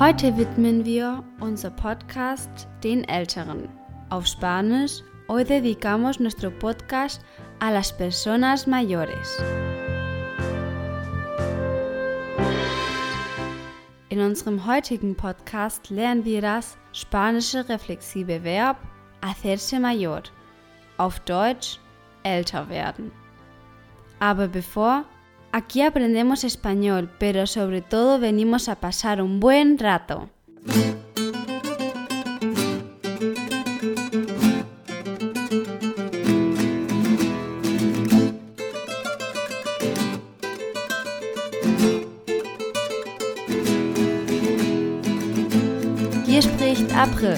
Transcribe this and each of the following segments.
Heute widmen wir unser Podcast den Älteren. Auf Spanisch, hoy dedicamos nuestro podcast a las personas mayores. In unserem heutigen Podcast lernen wir das spanische reflexive Verb hacerse mayor, auf Deutsch älter werden. Aber bevor, aquí aprendemos español, pero sobre todo venimos a pasar un buen rato. Hier spricht April.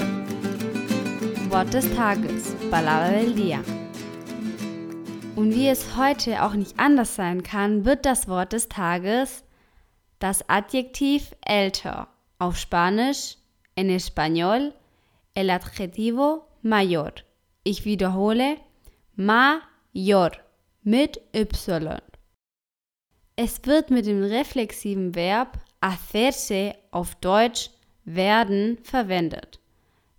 Wort des Tages, Palabra del Día. Und wie es heute auch nicht anders sein kann, wird das Wort des Tages das Adjektiv älter, auf Spanisch, en español, el adjetivo mayor. Ich wiederhole, mayor mit Y. Es wird mit dem reflexiven Verb hacerse auf Deutsch werden verwendet,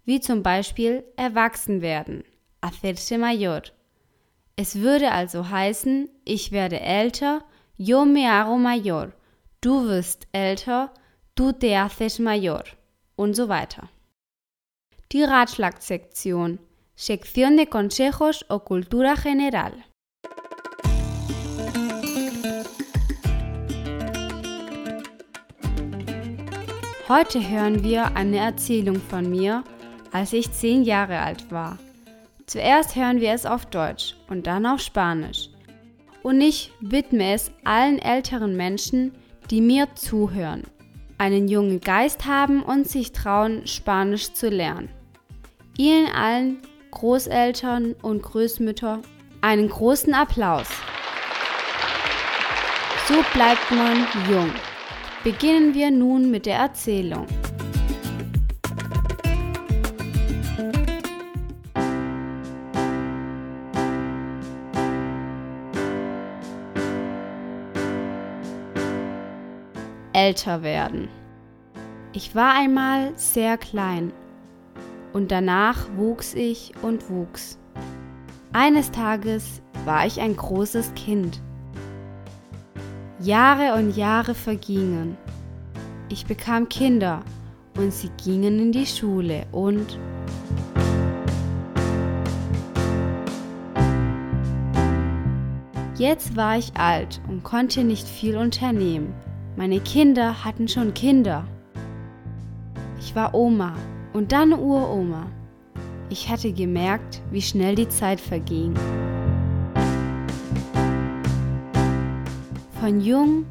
wie zum Beispiel erwachsen werden, hacerse mayor. Es würde also heißen, ich werde älter, yo me hago mayor, du wirst älter, du te haces mayor und so weiter. Die Ratschlagsektion, Sección de Consejos o Cultura General. Heute hören wir eine Erzählung von mir, als ich zehn Jahre alt war. Zuerst hören wir es auf Deutsch und dann auf Spanisch. Und ich widme es allen älteren Menschen, die mir zuhören, einen jungen Geist haben und sich trauen, Spanisch zu lernen. Ihnen allen Großeltern und Großmütter einen großen Applaus. So bleibt man jung. Beginnen wir nun mit der Erzählung. Älter werden. Ich war einmal sehr klein und danach wuchs ich und wuchs. Eines Tages war ich ein großes Kind. Jahre und Jahre vergingen. Ich bekam Kinder und sie gingen in die Schule und Jetzt war ich alt und konnte nicht viel unternehmen. Meine Kinder hatten schon Kinder. Ich war Oma und dann Uroma. Ich hatte gemerkt, wie schnell die Zeit verging. Von jung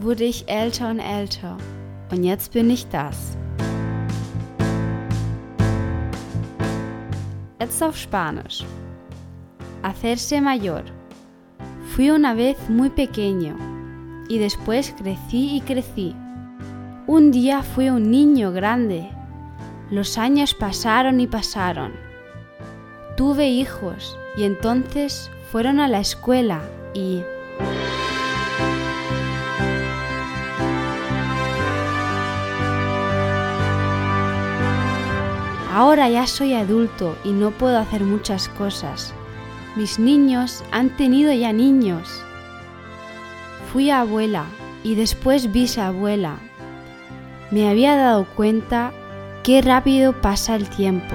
wurde ich älter und älter und jetzt bin ich das. Jetzt auf Spanisch. Hacerse mayor. Fui una vez muy pequeño y después crecí y crecí. Un día fui un niño grande. Los años pasaron y pasaron. Tuve hijos y entonces fueron a la escuela y... Ahora ya soy adulto y no puedo hacer muchas cosas. Mis niños han tenido ya niños. Fui abuela y después bisabuela. Me había dado cuenta qué rápido pasa el tiempo.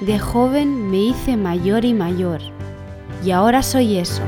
De joven me hice mayor y mayor, y ahora soy eso.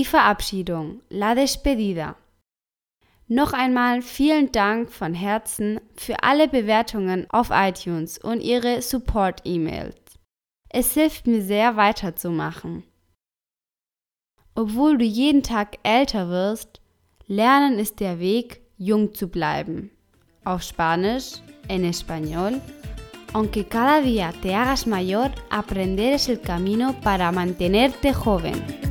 Die Verabschiedung, la despedida. Noch einmal vielen Dank von Herzen für alle Bewertungen auf iTunes und Ihre Support-E-Mails. Es hilft mir sehr weiterzumachen. Obwohl du jeden Tag älter wirst, lernen ist der Weg, jung zu bleiben. Auf Spanisch, en español, aunque cada día te hagas mayor, aprender es el camino para mantenerte joven.